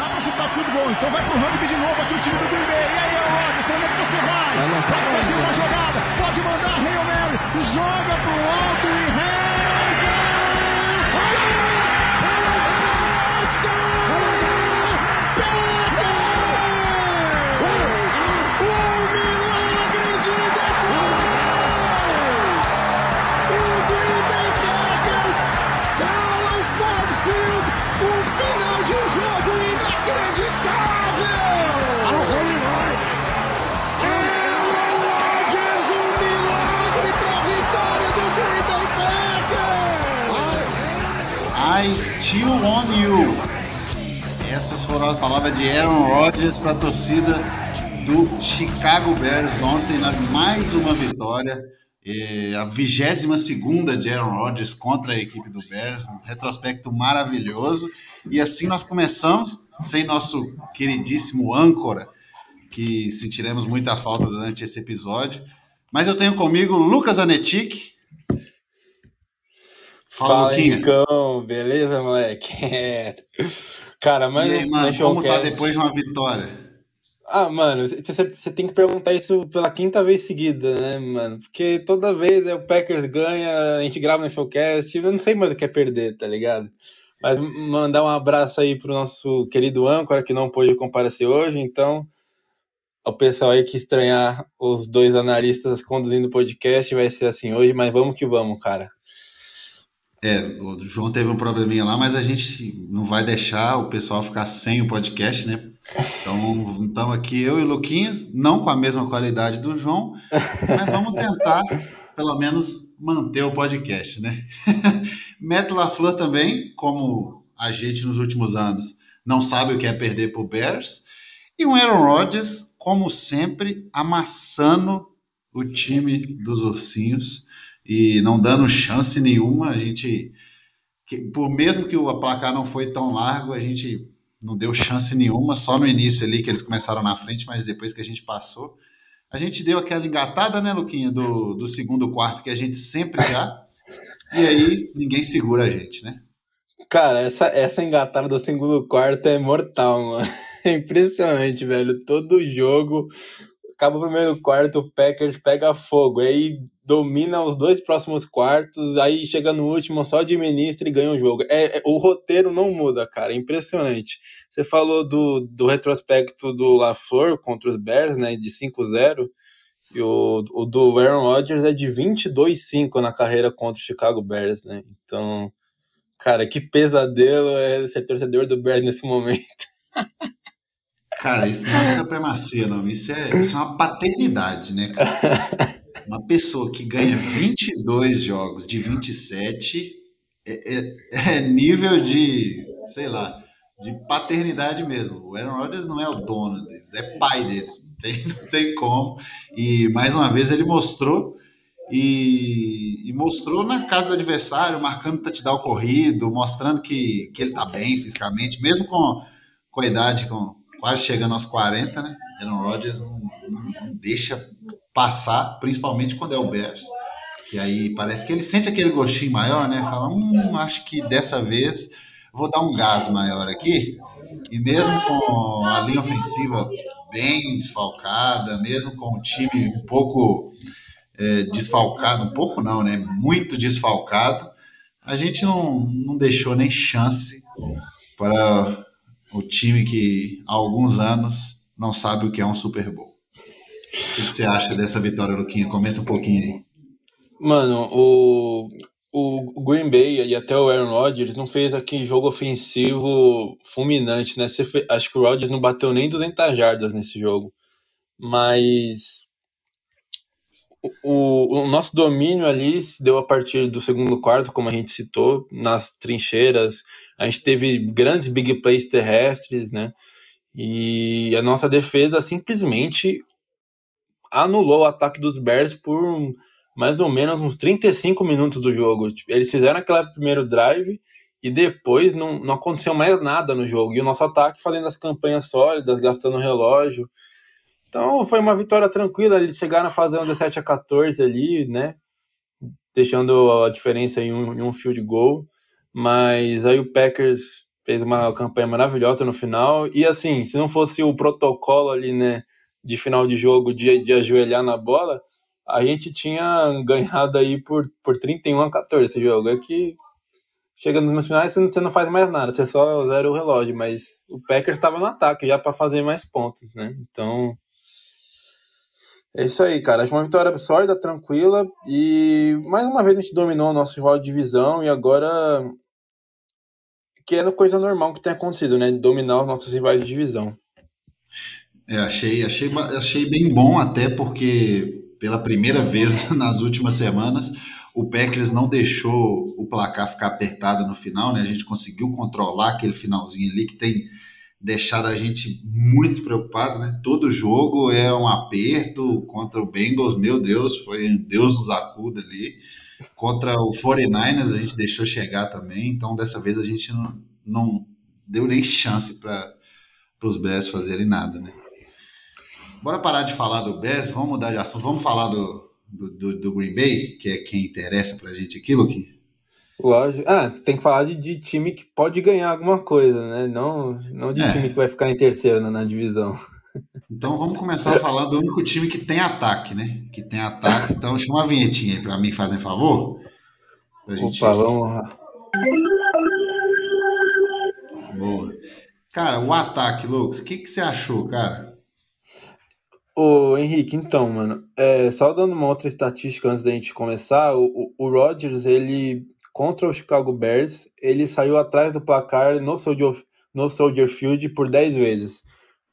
dá pra chutar futebol. Então vai pro rugby de novo aqui o time do Green Bay. E aí, Rodgers, pra onde é que você vai? Pode fazer uma jogada, pode mandar Hail Mary, joga pro alto e I still on you. Essas foram as palavras de Aaron Rodgers para a torcida do Chicago Bears ontem na mais uma vitória. É, a 22 segunda de Aaron Rodgers contra a equipe do Bears, um retrospecto maravilhoso. E assim nós começamos, sem nosso queridíssimo âncora, que sentiremos muita falta durante esse episódio. Mas eu tenho comigo Lucas Anetic. Fala, Luquinha. Beleza, moleque? É. Cara, mas E aí, mano, como tá quero- depois de uma vitória? Ah, mano, você tem que perguntar isso pela quinta vez seguida, né, mano? Porque toda vez é, o Packers ganha, a gente grava no showcast, eu não sei mais o que é perder, tá ligado? Mas mandar um abraço aí pro nosso querido âncora que não pôde comparecer hoje, então o pessoal aí que estranhar os dois analistas conduzindo o podcast vai ser assim hoje, mas vamos que vamos, cara. É, o João teve um probleminha lá, mas a gente não vai deixar o pessoal ficar sem o podcast, né? Então, então aqui eu e o Luquinhas, não com a mesma qualidade do João, mas vamos tentar, pelo menos, manter o podcast, né? Matt LaFleur também, como a gente nos últimos anos, não sabe o que é perder pro Bears. E o Aaron Rodgers, como sempre, amassando o time dos ursinhos e não dando chance nenhuma. A gente, por mesmo que o placar não foi tão largo, a gente não deu chance nenhuma, só no início ali que eles começaram na frente, mas depois que a gente passou, a gente deu aquela engatada, né, Luquinha, do, do segundo quarto que a gente sempre dá, e aí ninguém segura a gente, né? Cara, essa, essa engatada do segundo quarto é mortal, mano. É impressionante, velho. Todo jogo, acaba o primeiro quarto, o Packers pega fogo, aí domina os dois próximos quartos, aí chega no último, só administra e ganha o jogo. É, é- o roteiro não muda, cara. É impressionante. Você falou do, do retrospecto do LaFleur contra os Bears, né, de 5-0. E o, o do Aaron Rodgers é de 22-5 na carreira contra o Chicago Bears, né? Então, Cara, que pesadelo é ser torcedor do Bears nesse momento. Cara, isso não é supremacia, não. Isso é, isso é uma paternidade, né, cara? Uma pessoa que ganha 22 jogos de 27 é, é, é nível de, sei lá, de paternidade mesmo. O Aaron Rodgers não é o dono deles, é pai deles. Não tem, não tem como. E mais uma vez ele mostrou e, e mostrou na casa do adversário, marcando touchdown corrido, mostrando que, que ele tá bem fisicamente, mesmo com, com a idade, com quase chegando aos 40, né? Aaron Rodgers não, não, não deixa passar, principalmente quando é o Bears. Que aí parece que ele sente aquele gostinho maior, né? Fala, hum, acho que dessa vez vou dar um gás maior aqui. E mesmo com a linha ofensiva bem desfalcada, mesmo com o time um pouco é, desfalcado, um pouco não, né? Muito desfalcado, a gente não, não deixou nem chance para o time que há alguns anos não sabe o que é um Super Bowl. O que, você acha dessa vitória, Luquinha? Comenta um pouquinho aí. Mano, o, o Green Bay e até o Aaron Rodgers não fez aqui jogo ofensivo fulminante, né? Acho que o Rodgers não bateu nem 200 jardas nesse jogo. Mas o, o nosso domínio ali se deu a partir do segundo quarto, como a gente citou, nas trincheiras. A gente teve grandes big plays terrestres, né? E a nossa defesa simplesmente anulou o ataque dos Bears por mais ou menos uns 35 minutos do jogo. Tipo, Eles fizeram aquele primeiro drive e depois não, não aconteceu mais nada no jogo. E o nosso ataque fazendo as campanhas sólidas, gastando relógio. Então foi uma vitória tranquila. Eles chegaram a fazer um 17 a 14 ali, né? Deixando a diferença em um, em um field goal. Mas aí o Packers fez uma campanha maravilhosa no final. E assim, se não fosse o protocolo ali, né, de final de jogo, de, de ajoelhar na bola, a gente tinha ganhado aí por, por 31 a 14 esse jogo. É que chegando nos finais você não, você não faz mais nada, você só zera o relógio. Mas o Packers estava no ataque já para fazer mais pontos, né? Então. É isso aí, cara. Acho uma vitória sólida, tranquila. E mais uma vez a gente dominou o nosso rival de divisão e agora que é coisa normal que tem acontecido, né? Dominar os nossos rivais de divisão. É, achei, achei, achei bem bom, até porque pela primeira vez nas últimas semanas o Packers não deixou o placar ficar apertado no final, né? A gente conseguiu controlar aquele finalzinho ali que tem deixado a gente muito preocupado, né? Todo jogo é um aperto contra o Bengals, meu Deus, foi Deus nos acuda ali. Contra o 49ers a gente deixou chegar também, então dessa vez a gente não, não deu nem chance para os Bears fazerem nada, né? Bora parar de falar do Bears, vamos mudar de assunto, vamos falar do, do, do, do Green Bay, que é quem interessa para a gente aqui, Luquinho? Lógico. Ah, tem que falar de, de, time que pode ganhar alguma coisa, né? Não, não de é. time que vai ficar em terceiro na, na divisão. Então vamos começar falar do único time que tem ataque, né? Que tem ataque. Então chama a vinhetinha aí para mim, fazem favor. Pra gente... Opa, vamos lá. Boa. Cara, o ataque, Lucas, o que, que você achou, cara? Ô, Henrique, então, mano, é, só dando uma outra estatística antes da gente começar, o, o, o Rodgers, ele, contra o Chicago Bears, ele saiu atrás do placar no Soldier, no Soldier Field por 10 vezes.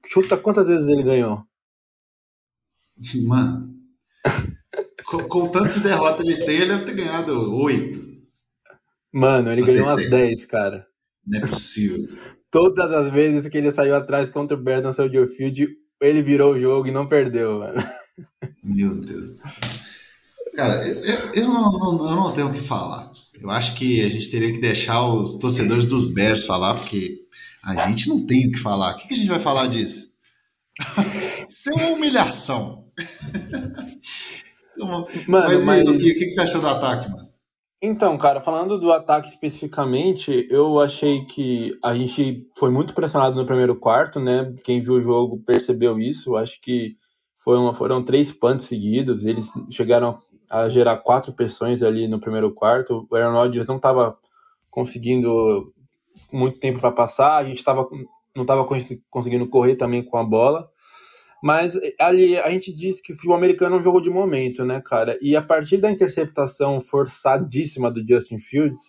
Chuta quantas vezes ele ganhou? Mano, com, com tanto derrota ele tem, ele deve ter ganhado 8. Mano, ele Acertei. ganhou umas 10, cara. Não é possível. Todas as vezes que ele saiu atrás contra o no Soldier Field, ele virou o jogo e não perdeu, mano. Meu Deus do céu. Cara, eu, eu, não, não, eu não tenho o que falar. Eu acho que a gente teria que deixar os torcedores dos Bears falar, porque a gente não tem o que falar. O que, que a gente vai falar disso? Isso é uma humilhação. mano, mas, mas... o que, o que você achou do ataque, mano? Então, cara, falando do ataque especificamente, eu achei que a gente foi muito pressionado no primeiro quarto, né? Quem viu o jogo percebeu isso. Eu acho que foi uma, foram três punts seguidos. Eles chegaram a gerar quatro pressões ali no primeiro quarto. O Aaron Rodgers não estava conseguindo muito tempo para passar. A gente tava, não estava conseguindo correr também com a bola. Mas eh, ali a gente disse que o futebol americano é um jogo de momento, né, cara? E a partir da interceptação forçadíssima do Justin Fields,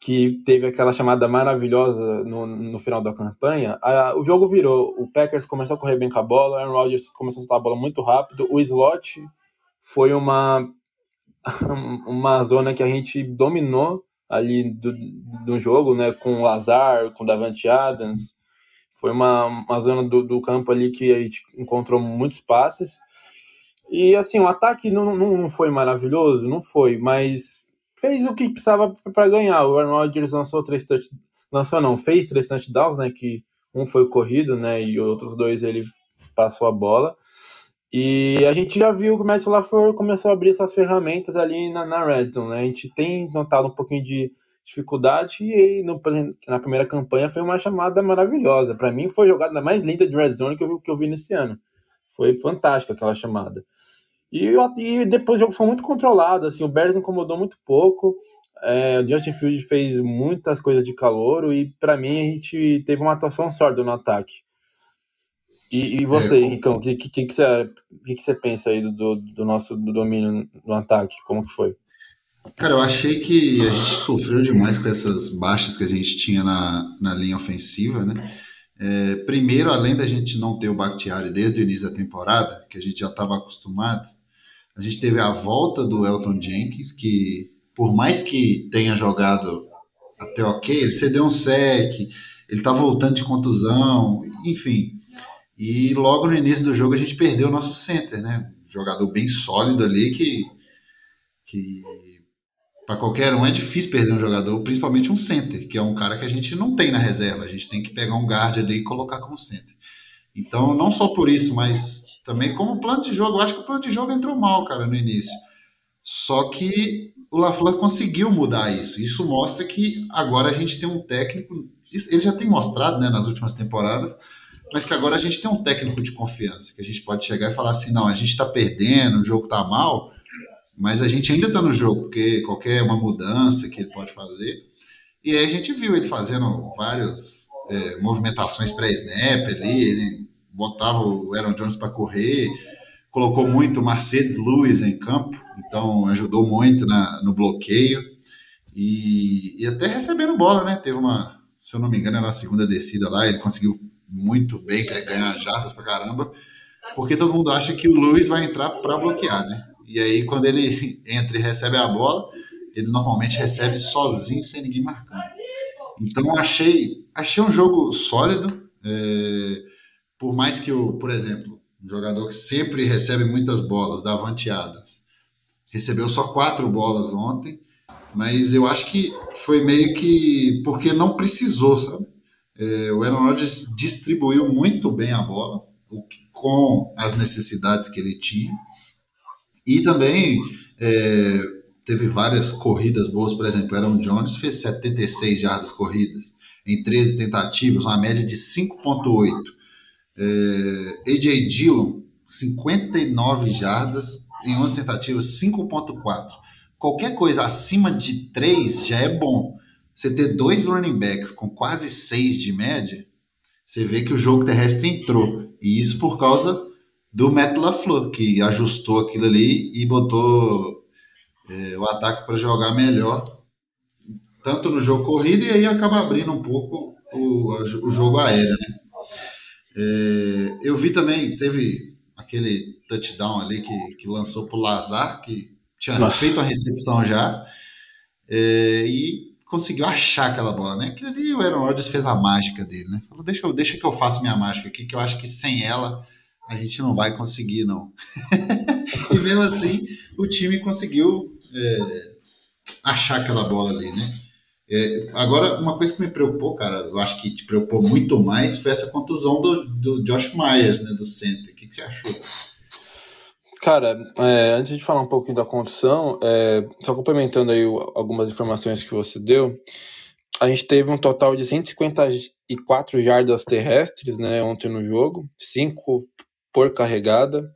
que teve aquela chamada maravilhosa no, no final da campanha, a, o jogo virou. O Packers começou a correr bem com a bola, Aaron Rodgers começou a soltar a bola muito rápido, o slot foi uma, uma zona que a gente dominou ali do, do jogo, né, com o Lazar, com o Davante Adams, foi uma, uma zona do, do campo ali que a gente encontrou muitos passes. E assim, o ataque não, não, não foi maravilhoso, não foi, mas fez o que precisava para ganhar. O Rodgers lançou três touchdowns, lançou não, fez três touchdowns, né, que um foi corrido, né, e outros dois ele passou a bola. E a gente já viu que o Matt LaFleur começou a abrir essas ferramentas ali na, na Red Zone, né? A gente tem notado um pouquinho de dificuldade e no, na primeira campanha foi uma chamada maravilhosa. Para mim foi a jogada mais linda de Red Zone que eu, que eu vi nesse ano. Foi fantástica aquela chamada. E, e depois o jogo foi muito controlado, assim, o Bears incomodou muito pouco. É, o Justin Field fez muitas coisas de calor e para mim a gente teve uma atuação sólida no ataque. E, e você, é, Ricão, o que, que, que, você, que, que você pensa aí do, do nosso do domínio no ataque? Como que foi? Cara, eu achei que a gente sofreu demais com essas baixas que a gente tinha na, na linha ofensiva, né? É, primeiro, além da gente não ter o Bakhtiari desde o início da temporada, que a gente já estava acostumado, a gente teve a volta do Elton Jenkins, que por mais que tenha jogado até ok, ele cedeu um sec, ele tá voltando de contusão, enfim. E logo no início do jogo a gente perdeu o nosso center, né? Um jogador bem sólido ali que, que para qualquer um é difícil perder um jogador, principalmente um center, que é um cara que a gente não tem na reserva. A gente tem que pegar um guard ali e colocar como center. Então, não só por isso, mas também como plano de jogo. Eu acho que o plano de jogo entrou mal, cara, no início. Só que o LaFleur conseguiu mudar isso. Isso mostra que agora a gente tem um técnico, ele já tem mostrado né, nas últimas temporadas, mas que agora a gente tem um técnico de confiança, que a gente pode chegar e falar assim, não, a gente está perdendo, o jogo está mal, mas a gente ainda está no jogo, porque qualquer uma mudança que ele pode fazer. E aí a gente viu ele fazendo várias é, movimentações pré-snap ali, ele botava o Aaron Jones para correr, colocou muito Mercedes Lewis em campo, então ajudou muito na, no bloqueio e, e, até recebendo bola, né? Teve uma, se eu não me engano, era a segunda descida lá, ele conseguiu muito bem ganhar jardas pra caramba, porque todo mundo acha que o Lewis vai entrar para bloquear, né? E aí quando ele entra e recebe a bola, ele normalmente recebe sozinho, sem ninguém marcando. Então achei, achei um jogo sólido, é, por mais que o, por exemplo, um jogador que sempre recebe muitas bolas, Davante Adams. Recebeu só quatro bolas ontem, mas eu acho que foi meio que porque não precisou, sabe? É, o Aaron Rodgers distribuiu muito bem a bola, com as necessidades que ele tinha, e também é, teve várias corridas boas, por exemplo, Aaron Jones fez 76 jardas corridas em 13 tentativas, uma média de 5.8. É, AJ Dillon, 59 jardas em 11 tentativas, 5.4. Qualquer coisa acima de 3 já é bom. Você ter dois running backs com quase 6 de média, você vê que o jogo terrestre entrou. E isso por causa do Matt LaFleur, que ajustou aquilo ali e botou é, o ataque para jogar melhor, tanto no jogo corrido, e aí acaba abrindo um pouco o, o jogo aéreo, né? É, eu vi também, teve aquele touchdown ali que, que lançou para o Lazar, que tinha Nossa. feito a recepção já, é, e conseguiu achar aquela bola, né? Aquilo ali o Aaron Rodgers fez a mágica dele, né? Falou, deixa, eu, deixa que eu faça minha mágica aqui, que eu acho que sem ela a gente não vai conseguir, não. e mesmo assim, o time conseguiu é, achar aquela bola ali, né? É, agora, uma coisa que me preocupou, cara, eu acho que te preocupou muito mais, foi essa contusão do, do Josh Myers, né, do center. O que, que você achou? Cara, é, antes de falar um pouquinho da condução, é, só complementando aí algumas informações que você deu, a gente teve um total de 154 jardas terrestres né, ontem no jogo, 5 por carregada.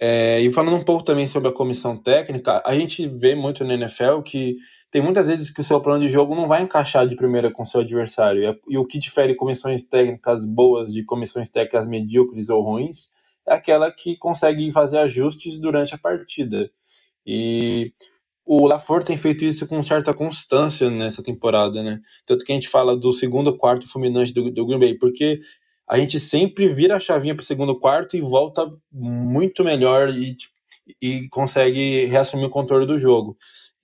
É, e falando um pouco também sobre a comissão técnica, a gente vê muito na NFL que tem muitas vezes que o seu plano de jogo não vai encaixar de primeira com seu adversário. E o que difere comissões técnicas boas de comissões técnicas medíocres ou ruins é aquela que consegue fazer ajustes durante a partida. E o LaFleur tem feito isso com certa constância nessa temporada, né? Tanto que a gente fala do segundo quarto fulminante do, do Green Bay, porque a gente sempre vira a chavinha para o segundo quarto e volta muito melhor e, e consegue reassumir o controle do jogo.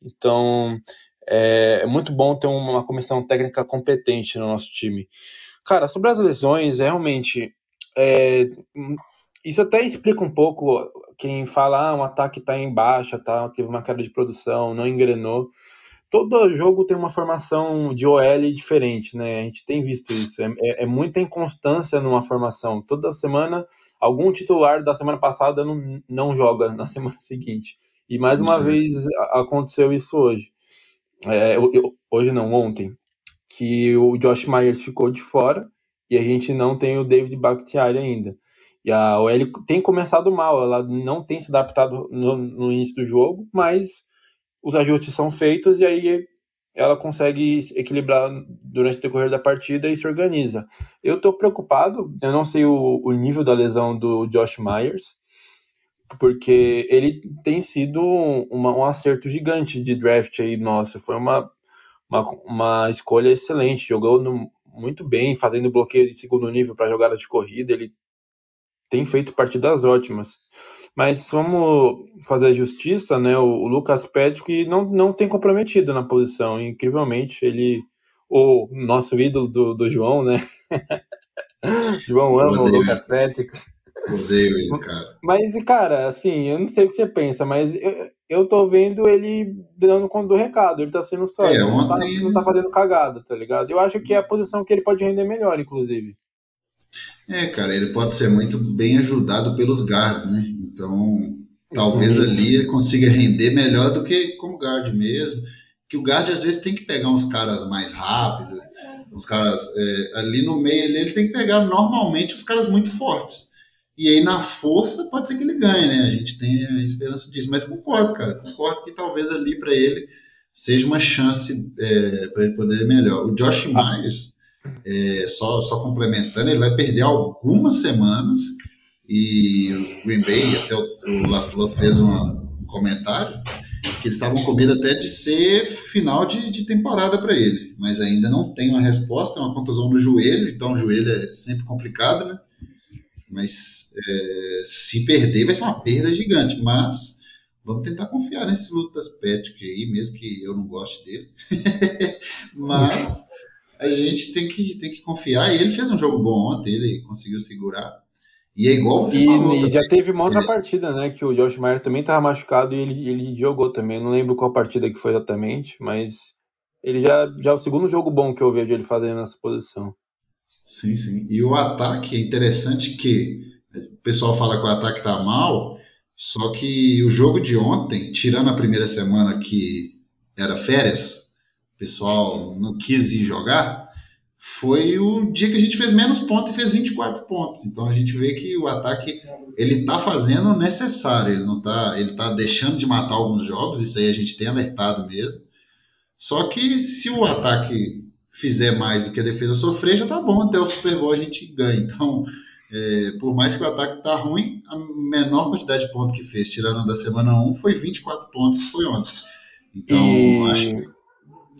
Então, é, é muito bom ter uma comissão técnica competente no nosso time. Cara, sobre as lesões, realmente, é, isso até explica um pouco quem fala, ah, um ataque está em baixa, tá, teve uma queda de produção, não engrenou. Todo jogo tem uma formação de OL diferente, né? A gente tem visto isso. É, é, é muita inconstância numa formação. Toda semana, algum titular da semana passada não, não joga na semana seguinte. E mais uma vez aconteceu isso hoje. É, eu, eu, hoje não, ontem. Que o Josh Myers ficou de fora e a gente não tem o David Bakhtiari ainda. E a OL tem começado mal, ela não tem se adaptado no, no, início do jogo, mas os ajustes são feitos e aí ela consegue equilibrar durante o decorrer da partida e se organiza. Eu estou preocupado, eu não sei o, o nível da lesão do Josh Myers, porque ele tem sido uma, um acerto gigante de draft aí, nossa, foi uma, uma, uma escolha excelente, jogou muito bem, fazendo bloqueio de segundo nível para jogadas de corrida, ele tem feito partidas ótimas. Mas vamos fazer a justiça, né? O, o Lucas Patrick não, não tem comprometido na posição. Incrivelmente, ele. O nosso ídolo do, do João, né? João ama o Lucas Patrick. Odeio ele, cara. Mas, cara, assim, eu não sei o que você pensa, mas eu, eu tô vendo ele dando conta do recado. Ele tá sendo só. É, não, tá, não tá fazendo cagada, tá ligado? Eu acho que é a posição que ele pode render melhor, inclusive. É, cara, ele pode ser muito bem ajudado pelos guards, né? Então, Talvez uhum. ali ele consiga render melhor do que como guard mesmo. Que o guard às vezes tem que pegar uns caras mais rápidos, uns caras é, ali no meio ele, ele tem que pegar normalmente os caras muito fortes. E aí na força pode ser que ele ganhe, né? A gente tem a esperança disso. Mas concordo, cara. Concordo que talvez ali para ele seja uma chance é, para ele poder ir melhor. O Josh Myers, é, só, só complementando, ele vai perder algumas semanas e o Green Bay, até o, o LaFleur fez uma, um comentário, que eles estavam com medo até de ser final de, de temporada para ele, mas ainda não tem uma resposta, é uma contusão no joelho, então o joelho é sempre complicado, né? Mas é, se perder vai ser uma perda gigante, mas vamos tentar confiar nesse Lutas Patrick aí, mesmo que eu não goste dele. mas a gente tem que, tem que confiar, e ele fez um jogo bom ontem, ele conseguiu segurar. E é igual você e, falou. E já teve uma outra ele... partida, né? Que o Josh Myers também estava machucado e ele, ele jogou também. Não lembro qual partida que foi exatamente, mas ele já, já é o segundo jogo bom que eu vejo ele fazendo nessa posição. Sim, sim. E o ataque é interessante que o pessoal fala que o ataque está mal, só que o jogo de ontem, tirando a primeira semana que era férias, pessoal não quis ir jogar, foi o dia que a gente fez menos pontos e fez 24 pontos. Então a gente vê que o ataque ele tá fazendo o necessário, ele não tá, ele tá deixando de matar alguns jogos, isso aí a gente tem alertado mesmo. Só que se o ataque fizer mais do que a defesa sofrer, já tá bom, até o Super Bowl a gente ganha. Então, é, por mais que o ataque tá ruim, a menor quantidade de pontos que fez, tirando da semana 1, foi 24 pontos foi ontem. Então, e... acho que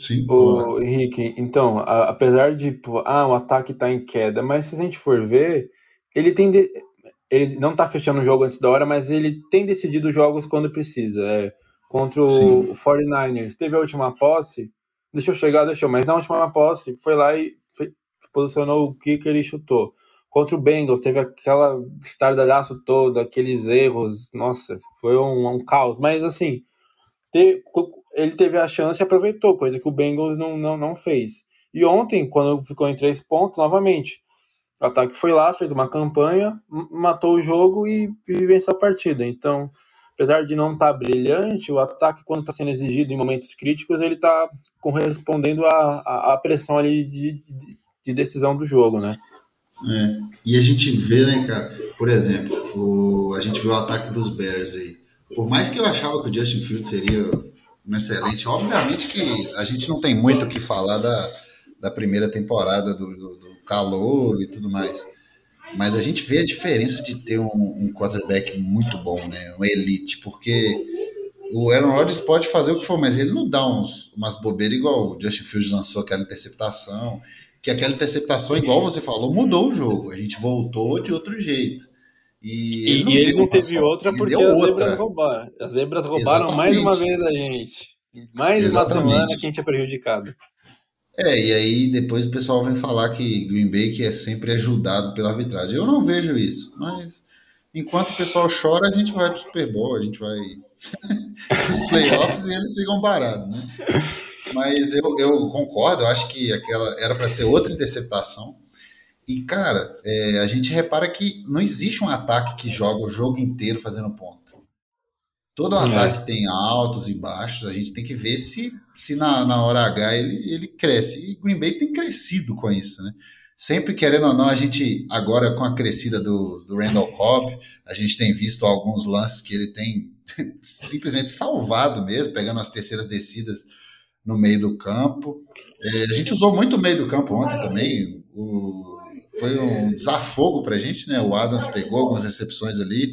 Sim. O Henrique, então, a, apesar de, pô, ah, o ataque tá em queda, mas se a gente for ver, ele tem. De, ele não tá fechando o jogo antes da hora, mas ele tem decidido jogos quando precisa. É, contra o Sim. 49ers, teve a última posse, deixou chegar, deixou, mas na última posse foi lá e foi, posicionou o que ele chutou. Contra o Bengals, teve aquela estardalhaço todo, aqueles erros, nossa, foi um, um caos. Mas assim, ter, ele teve a chance e aproveitou, coisa que o Bengals não, não, não fez. E ontem, quando ficou em três pontos, novamente, o ataque foi lá, fez uma campanha, matou o jogo e, e venceu a partida. Então, apesar de não estar tá brilhante, o ataque, quando está sendo exigido em momentos críticos, ele está correspondendo à, pressão ali de, de, de, decisão do jogo, né? É. E a gente vê, né, cara, por exemplo, o, a gente viu o ataque dos Bears aí. Por mais que eu achava que o Justin Fields seria excelente. Obviamente que a gente não tem muito o que falar da, da primeira temporada do, do, do calor e tudo mais. Mas a gente vê a diferença de ter um, um quarterback muito bom, né? Um elite, porque o Aaron Rodgers pode fazer o que for, mas ele não dá uns, umas bobeiras igual o Justin Fields lançou aquela interceptação, que aquela interceptação, igual você falou, mudou o jogo. A gente voltou de outro jeito. E, ele não, ele não teve outra porque as outra. zebras roubaram. As zebras roubaram Exatamente. mais uma vez a gente. Mais Exatamente. uma semana que a gente é prejudicado. É, e aí depois o pessoal vem falar que Green Bay que é sempre ajudado pela arbitragem. Eu não vejo isso, mas enquanto o pessoal chora, a gente vai pro Super Bowl, a gente vai os playoffs e eles ficam parados, né? Mas eu, eu concordo, eu acho que aquela era para ser outra interceptação. E, cara, é, a gente repara que não existe um ataque que joga o jogo inteiro fazendo ponto. Todo é. ataque tem altos e baixos, a gente tem que ver se, se na, na hora H ele, ele cresce. E Green Bay tem crescido com isso, né? Sempre querendo ou não, a gente, agora com a crescida do, do Randall Cobb, a gente tem visto alguns lances que ele tem simplesmente salvado mesmo, pegando as terceiras descidas no meio do campo. É, a gente usou muito o meio do campo ontem também. O, foi um desafogo para a gente, né? O Adams pegou algumas recepções ali.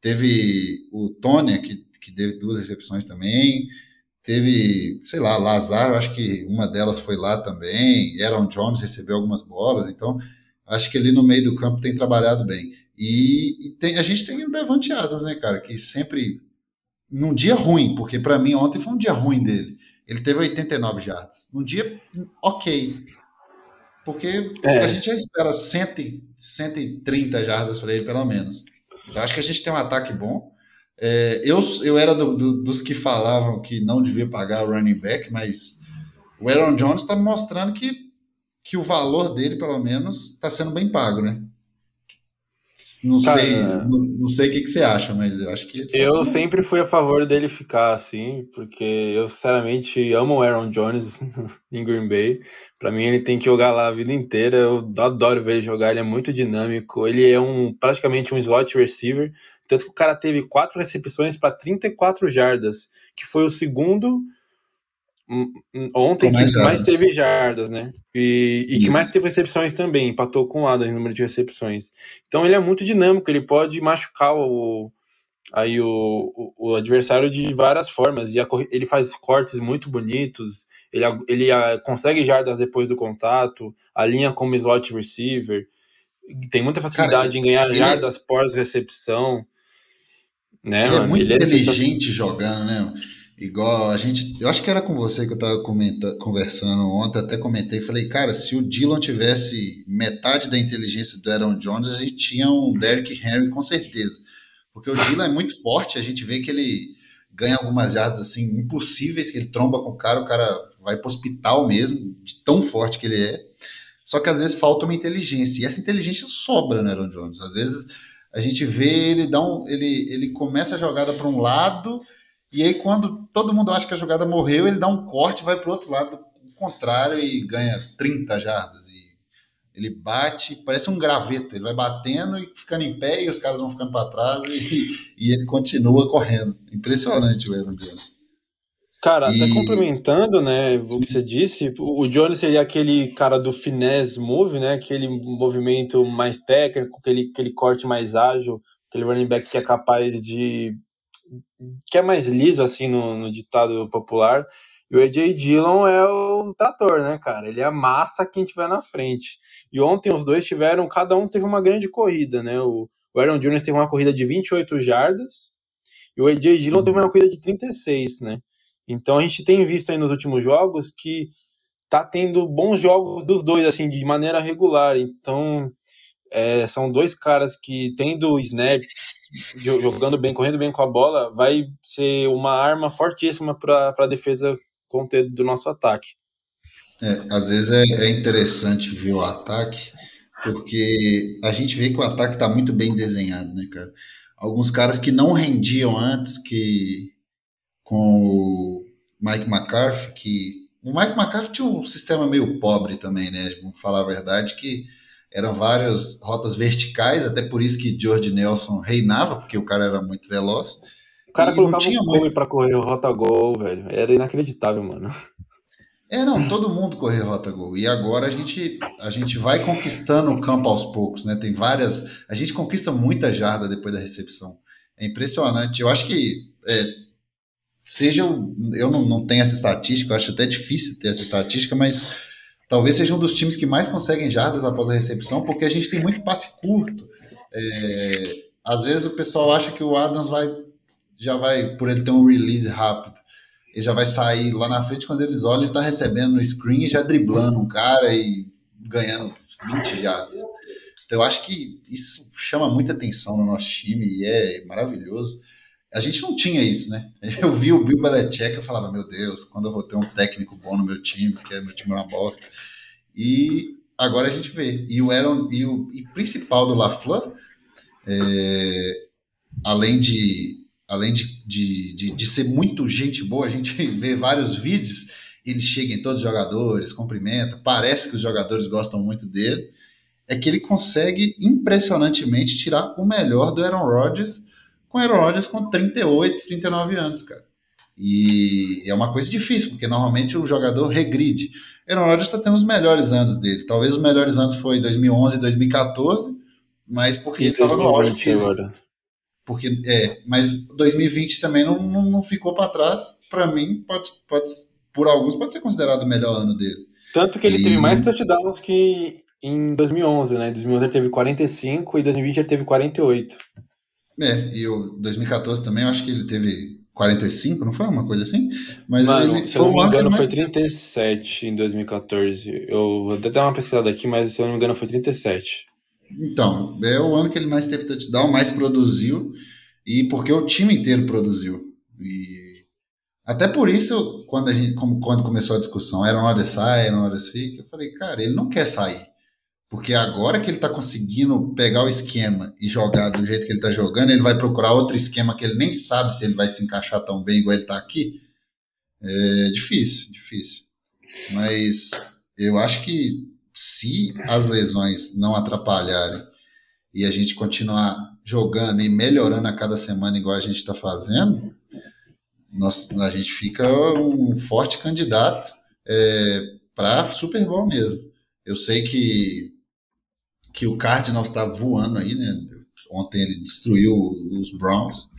Teve o Tony, que, que teve duas recepções também. Teve, sei lá, Lazar, acho que uma delas foi lá também. Aaron Jones recebeu algumas bolas. Então, acho que ali no meio do campo tem trabalhado bem. E, e tem, a gente tem o Devante Adams, né, cara? Que sempre. Num dia ruim, porque para mim ontem foi um dia ruim dele. Ele teve 89 jardas. Num dia ok. Porque é. a gente já espera 100, 130 jardas para ele, pelo menos. Então acho que a gente tem um ataque bom. É, eu, eu era do, do, dos que falavam que não devia pagar o running back, mas o Aaron Jones está mostrando que, que o valor dele, pelo menos, está sendo bem pago, né? Não Cara, sei, não, não, sei o que, que, você acha, mas eu acho que. Eu sempre fui a favor dele ficar assim, porque eu sinceramente amo o Aaron Jones em Green Bay. Para mim, ele tem que jogar lá a vida inteira. Eu adoro ver ele jogar, ele é muito dinâmico. Ele é um praticamente um slot receiver. Tanto que o cara teve quatro recepções para 34 jardas, que foi o segundo ontem mais que jardas. mais teve jardas, né? E, e que mais teve recepções também, empatou com o Adams no número de recepções. Então ele é muito dinâmico, ele pode machucar o, aí o, o, o adversário de várias formas. E a, ele faz cortes muito bonitos, ele, ele a, consegue jardas depois do contato, alinha como slot receiver, tem muita facilidade Cara, em ganhar é jardas é... pós-recepção. Né, ele é muito ele é inteligente é... jogando, né? Igual a gente, eu acho que era com você que eu estava conversando ontem, até comentei, falei, cara, se o Dillon tivesse metade da inteligência do Aaron Jones, a gente tinha um Derrick Henry com certeza. Porque o Dillon é muito forte, a gente vê que ele ganha algumas jardas assim impossíveis, que ele tromba com o cara, o cara vai para o hospital mesmo, de tão forte que ele é. Só que às vezes falta uma inteligência, e essa inteligência sobra no Aaron Jones. Às vezes a gente vê ele dá um, ele, ele começa a jogada para um lado, e aí, quando todo mundo acha que a jogada morreu, ele dá um corte, vai para o outro lado contrário e ganha 30 jardas. E ele bate, parece um graveto, ele vai batendo e ficando em pé, e os caras vão ficando para trás e, e, ele continua correndo. Impressionante o Aaron Jones. Cara, e... até complementando, né, o que você disse, o Jones seria aquele cara do finesse move, né, aquele movimento mais técnico, aquele, aquele corte mais ágil, aquele running back que é capaz de que é mais liso, assim, no, no ditado popular. E o AJ Dillon é o trator, né, cara? Ele amassa quem tiver na frente. E ontem os dois tiveram, cada um teve uma grande corrida, né? O, o Aaron Jones teve uma corrida de 28 jardas e o AJ Dillon teve uma corrida de 36, né? Então a gente tem visto aí nos últimos jogos que tá tendo bons jogos dos dois, assim, de maneira regular. Então é, são dois caras que, tendo snaps, jogando bem, correndo bem com a bola, vai ser uma arma fortíssima para a defesa conter do nosso ataque. É, às vezes é, é, interessante ver o ataque, porque a gente vê que o ataque está muito bem desenhado, né, cara? Alguns caras que não rendiam antes, que com o Mike McCarthy, que o Mike McCarthy tinha um sistema meio pobre também, né? Vamos falar a verdade que eram várias rotas verticais, até por isso que George Nelson reinava, porque o cara era muito veloz. O cara colocava tinha um muito... para correr rota gol, velho. Era inacreditável, mano. É, não, todo mundo corria rota gol. E agora a gente, a gente vai conquistando o campo aos poucos, né? Tem várias. A gente conquista muita jarda depois da recepção. É impressionante. Eu acho que. É, seja. Eu não, não tenho essa estatística, eu acho até difícil ter essa estatística, mas talvez seja um dos times que mais conseguem jardas após a recepção, porque a gente tem muito passe curto. É, às vezes o pessoal acha que o Adams vai já vai, por ele ter um release rápido, ele já vai sair lá na frente, quando eles olham, ele está recebendo no screen e já driblando um cara e ganhando 20 jardas. Então eu acho que isso chama muita atenção no nosso time e é maravilhoso. A gente não tinha isso, né? Eu vi o Bill Belichick, eu falava, meu Deus, quando eu vou ter um técnico bom no meu time, porque meu time é uma bosta. E agora a gente vê. E o Aaron, e o e principal do LaFleur, é, além de além de, de, de, de, ser muito gente boa, a gente vê vários vídeos, ele chega em todos os jogadores, cumprimenta, parece que os jogadores gostam muito dele, é que ele consegue impressionantemente tirar o melhor do Aaron Rodgers com Aaron Rodgers com 38, 39 anos, cara. E é uma coisa difícil, porque normalmente o jogador regride. Aaron Rodgers está tendo os melhores anos dele. Talvez os melhores anos foi 2011 e 2014, mas porque ele estava no auge físico. Porque, é, mas 2020 também não, não, não ficou para trás. Para mim, pode, pode, por alguns, pode ser considerado o melhor ano dele. Tanto que ele e... teve mais touchdowns que em 2011, né? Em 2011 ele teve 45 e em 2020 ele teve 48. É, e o 2014 também, eu acho que ele teve 45, não foi uma coisa assim? Mas Mano, ele se eu não me engano, mais... foi 37 em 2014. Eu vou até dar uma pesquisada aqui, mas se eu não me engano, foi 37. Então, é o ano que ele mais teve touchdown, mais produziu, e porque o time inteiro produziu. E até por isso, quando, a gente, quando começou a discussão, era um Rodgers sai, era um Rodgers fica, eu falei, cara, ele não quer sair. Porque agora que ele está conseguindo pegar o esquema e jogar do jeito que ele está jogando, ele vai procurar outro esquema que ele nem sabe se ele vai se encaixar tão bem igual ele está aqui. É difícil, difícil. Mas eu acho que se as lesões não atrapalharem e a gente continuar jogando e melhorando a cada semana igual a gente está fazendo, nós, a gente fica um forte candidato é, para Super Bowl mesmo. Eu sei que, que o Cardinals está voando aí, né? Ontem ele destruiu os Browns,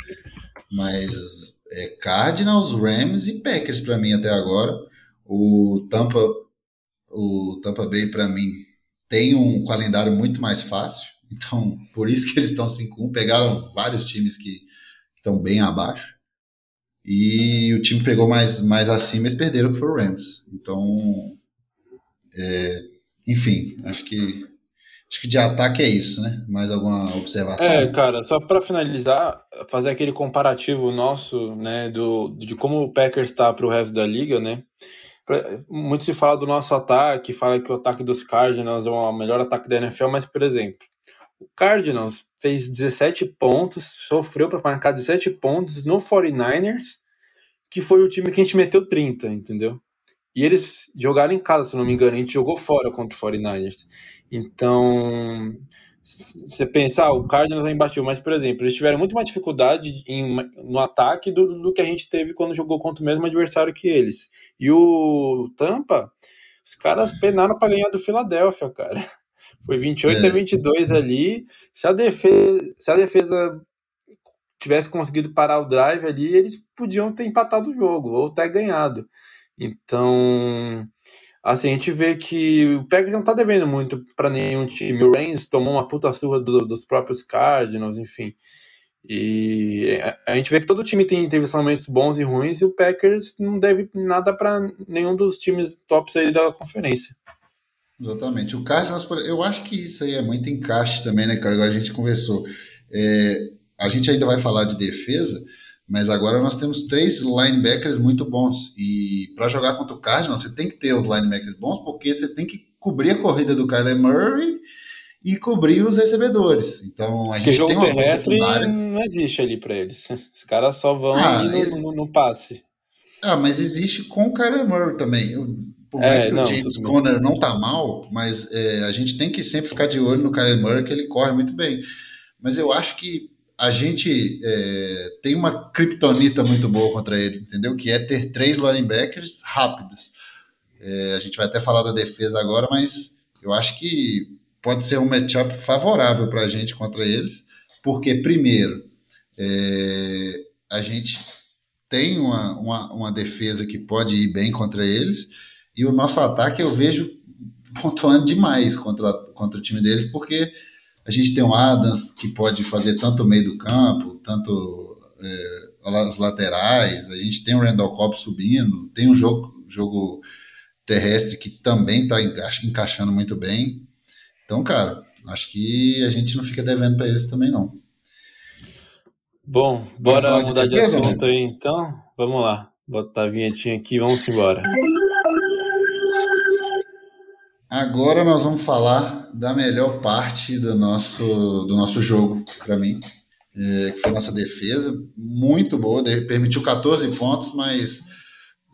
mas é Cardinals, Rams e Packers para mim até agora. O Tampa, o Tampa Bay para mim tem um calendário muito mais fácil, então por isso que eles estão 5-1. Pegaram vários times que estão bem abaixo. E o time pegou mais, mais acima, eles perderam que foi o Rams. Então, é, enfim, acho que acho que de ataque é isso, né? Mais alguma observação? É, cara, só para finalizar, fazer aquele comparativo nosso, né, do de como o Packers está para o resto da liga, né? Muito se fala do nosso ataque, fala que o ataque dos Cardinals é o melhor ataque da NFL, mas, por exemplo, o Cardinals fez 17 pontos, sofreu para marcar 17 pontos no 49ers, que foi o time que a gente meteu 30, entendeu? E eles jogaram em casa, se não me engano, a gente jogou fora contra o 49ers. Então, você pensar, ah, o Cardinals é imbatível, mas, por exemplo, eles tiveram muito mais dificuldade em, no ataque do, do que a gente teve quando jogou contra o mesmo adversário que eles. E o Tampa, os caras penaram para ganhar do Philadelphia, cara. Foi 28 é. a 22 ali. Se a defesa, se a defesa tivesse conseguido parar o drive ali, eles podiam ter empatado o jogo ou até ganhado. Então, assim, a gente vê que o Packers não tá devendo muito para nenhum time. O Reigns tomou uma puta surra do, dos próprios Cardinals, enfim. E a gente vê que todo time tem, teve momentos bons e ruins e o Packers não deve nada para nenhum dos times tops aí da conferência. Exatamente. O Cardinals, eu acho que isso aí é muito encaixe também, né, cara? Igual a gente conversou. É, a gente ainda vai falar de defesa, mas agora nós temos três linebackers muito bons. E para jogar contra o Cardinals, você tem que ter os linebackers bons, porque você tem que cobrir a corrida do Kyler Murray e cobrir os recebedores. Então a gente tem uma terrestre não existe ali para eles. Os caras só vão ah, no, esse... no, no, passe. Ah, mas existe com o Kyler Murray também. Eu, por mais é, que não, o James Conner não tá mal, mas é, a gente tem que sempre ficar de olho no Kyler Murray, que ele corre muito bem. Mas eu acho que a gente é, tem uma criptonita muito boa contra eles, entendeu? Que é ter três linebackers rápidos. É, a gente vai até falar da defesa agora, mas eu acho que pode ser um matchup favorável para a gente contra eles, porque, primeiro, é, a gente tem uma, uma, uma, defesa que pode ir bem contra eles, e o nosso ataque eu vejo pontuando demais contra, contra o time deles, porque a gente tem o Adams, que pode fazer tanto o meio do campo, tanto é, as laterais. A gente tem o Randall Cobb subindo. Tem um jogo, jogo terrestre que também está encaixando muito bem. Então, cara, acho que a gente não fica devendo para eles também, não. Bom, bora mudar de, de assunto aí, então. Vamos lá. Botar a vinhetinha aqui vamos embora. Agora nós vamos falar da melhor parte do nosso, do nosso jogo, para mim, é, que foi a nossa defesa, muito boa, permitiu 14 pontos, mas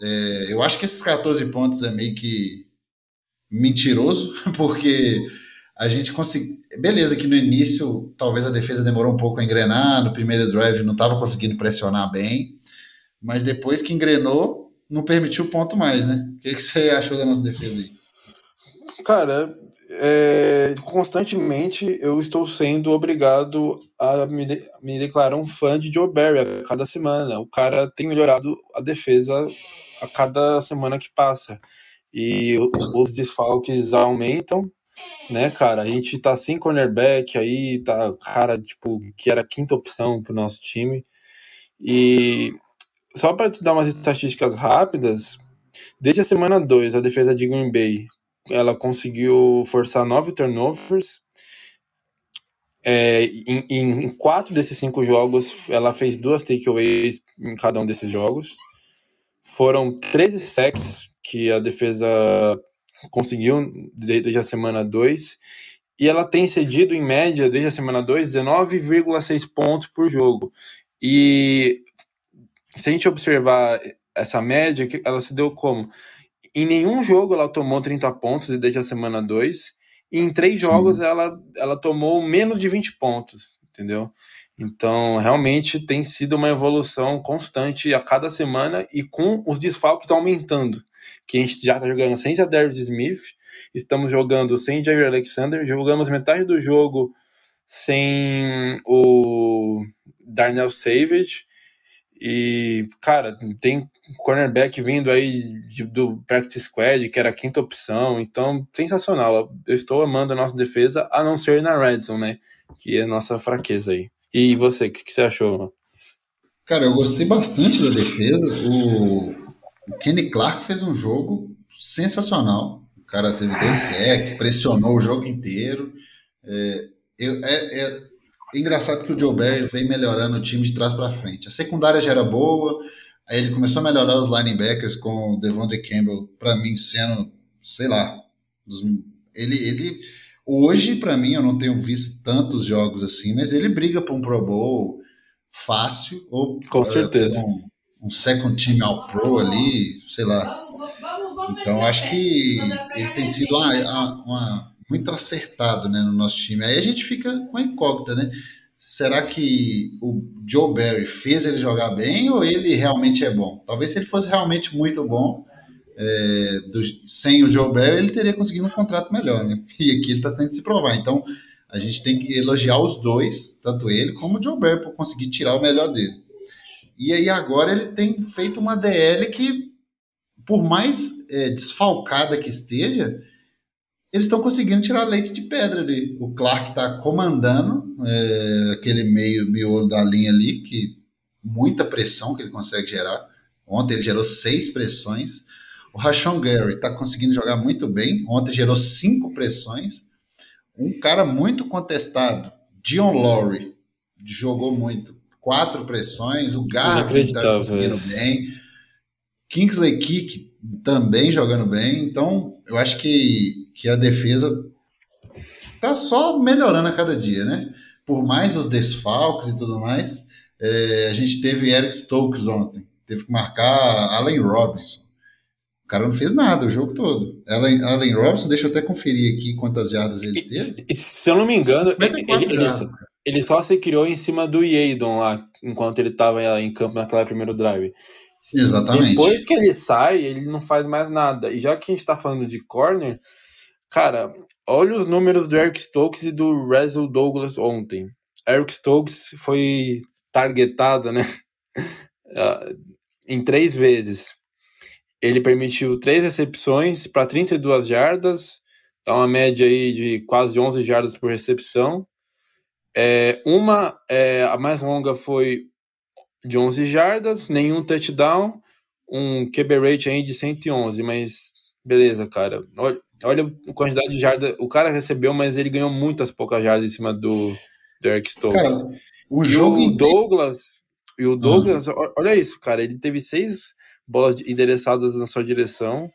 é, eu acho que esses 14 pontos é meio que mentiroso, porque a gente conseguiu. Beleza, que no início talvez a defesa demorou um pouco a engrenar, no primeiro drive não estava conseguindo pressionar bem, mas depois que engrenou, não permitiu ponto mais, né? O que, que você achou da nossa defesa aí? Cara, é, constantemente eu estou sendo obrigado a me, de, me declarar um fã de Joe Barry a cada semana. O cara tem melhorado a defesa a cada semana que passa. E os desfalques aumentam, né, cara? A gente tá sem cornerback aí, tá, cara, tipo, que era a quinta opção pro nosso time. E só para te dar umas estatísticas rápidas, desde a semana 2, a defesa de Green Bay ela conseguiu forçar nove turnovers. É, em, em, quatro desses cinco jogos, ela fez duas takeaways em cada um desses jogos. Foram 13 sacks que a defesa conseguiu desde a semana 2, e ela tem cedido, em média, desde a semana 2, 19,6 pontos por jogo. E se a gente observar essa média, ela se deu como? Em nenhum jogo ela tomou 30 pontos desde a semana 2, e em três jogos ela, ela tomou menos de 20 pontos, entendeu? Então, realmente tem sido uma evolução constante a cada semana e com os desfalques aumentando. Que a gente já está jogando sem a Darius Smith, estamos jogando sem Jair Alexander, jogamos metade do jogo sem o Darnell Savage. E, cara, tem cornerback vindo aí de, do practice squad, que era a quinta opção. Então, sensacional. Eu estou amando a nossa defesa, a não ser na red zone, né? Que é a nossa fraqueza aí. E você, o que, que, você achou? Cara, eu gostei bastante da defesa. O, o Kenny Clark fez um jogo sensacional. O cara teve dois sacks, pressionou o jogo inteiro. É, eu, é, é, engraçado que o Joe Barry vem melhorando o time de trás para frente. A secundária já era boa, aí ele começou a melhorar os linebackers com o Devondre Campbell, para mim sendo, sei lá, dos, ele, ele Hoje, para mim, eu não tenho visto tantos jogos assim, mas ele briga para um Pro Bowl fácil, ou com certeza. Um, um second team all pro ali, sei lá. Então, acho que ele tem sido uma, uma, muito acertado né, no nosso time. Aí a gente fica com a incógnita, né? Será que o Joe Barry fez ele jogar bem ou ele realmente é bom? Talvez se ele fosse realmente muito bom, é, do, sem o Joe Barry, ele teria conseguido um contrato melhor, né? E aqui ele está tentando se provar. Então, a gente tem que elogiar os dois, tanto ele como o Joe Barry, por conseguir tirar o melhor dele. E aí agora ele tem feito uma DL que, por mais é, desfalcada que esteja, eles estão conseguindo tirar leite de pedra ali. O Clark está comandando é, aquele meio miolo da linha ali, que muita pressão que ele consegue gerar. Ontem ele gerou seis pressões. O Rashon Gary está conseguindo jogar muito bem. Ontem gerou cinco pressões. Um cara muito contestado, Dion Lowry, jogou muito. Quatro pressões. O Garvin está conseguindo bem. Kingsley Kick também jogando bem. Então, eu acho que, que a defesa está só melhorando a cada dia, né? Por mais os desfalques e tudo mais, é, a gente teve Eric Stokes ontem. Teve que marcar Allen Robinson cara não fez nada o jogo todo. Allen, Allen Robinson, deixa eu até conferir aqui quantas jardas ele teve. E, se eu não me engano, ele, ele, ele, só se criou em cima do Yadon lá, enquanto ele estava em campo naquela primeiro drive. Exatamente. Depois que ele sai, ele não faz mais nada. E já que a gente está falando de corner, cara, olha os números do Eric Stokes e do Russell Douglas ontem. Eric Stokes foi targetado, né? em três vezes. Ele permitiu três recepções para 32 jardas, dá uma média aí de quase 11 jardas por recepção. É, uma, é, a mais longa foi de 11 jardas, nenhum touchdown, um QB rate aí de 111, mas beleza, cara. Olha, olha a quantidade de jardas. O cara recebeu, mas ele ganhou muitas poucas jardas em cima do, do Eric Stokes. Cara, o jogo e o Douglas, e o Douglas, uhum. olha isso, cara, ele teve seis bolas endereçadas na sua direção.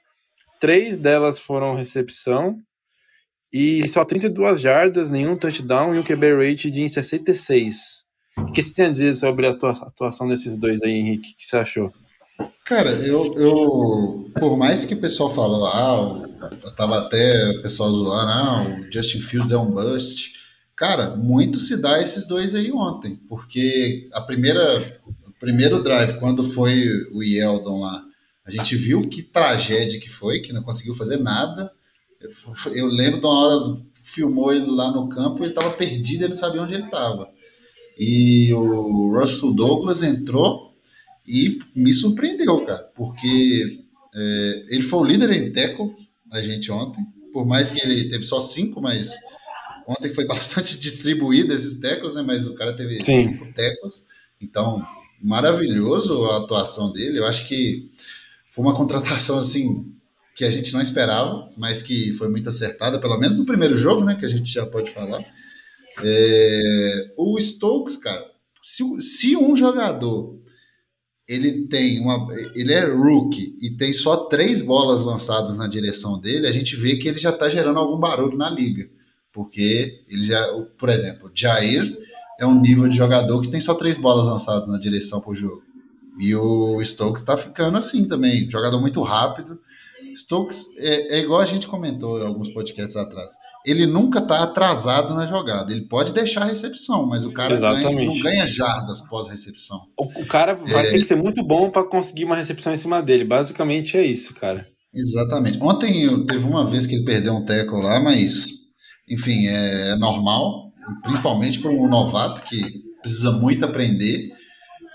Três delas foram recepção. E só 32 jardas, nenhum touchdown e um QB rate de 66. O que você tem a dizer sobre a atuação desses dois aí, Henrique? O que você achou? Cara, eu, eu por mais que o pessoal fala, ah, tava até o pessoal zoando, ah, o Justin Fields é um bust. Cara, muito se dá esses dois aí ontem, porque a primeira primeiro drive, quando foi o Yeldon lá, a gente viu que tragédia que foi, que não conseguiu fazer nada. Eu, eu lembro de uma hora, filmou ele lá no campo, ele estava perdido, ele não sabia onde ele estava. E o Russell Douglas entrou e me surpreendeu, cara, porque é, ele foi o líder em tackle a gente ontem, por mais que ele teve só cinco, mas ontem foi bastante distribuído esses tackles, né? Mas o cara teve Sim. cinco tackles, então maravilhoso a atuação dele. Eu acho que foi uma contratação assim que a gente não esperava, mas que foi muito acertada, pelo menos no primeiro jogo, né? Que a gente já pode falar. É, o Stokes, cara, se, se um jogador ele tem uma. Ele é rookie e tem só três bolas lançadas na direção dele, a gente vê que ele já está gerando algum barulho na liga. Porque ele já, por exemplo, Jair é um nível de jogador que tem só três bolas lançadas na direção por jogo. E o Stokes está ficando assim também, jogador muito rápido. Stokes é, é, igual a gente comentou em alguns podcasts atrás. Ele nunca está atrasado na jogada. Ele pode deixar a recepção, mas o cara ganha, não ganha jardas pós-recepção. O, o, cara vai é... ter que ser muito bom para conseguir uma recepção em cima dele. Basicamente é isso, cara. Exatamente. Ontem teve uma vez que ele perdeu um tackle lá, mas enfim, é normal, principalmente para um novato que precisa muito aprender.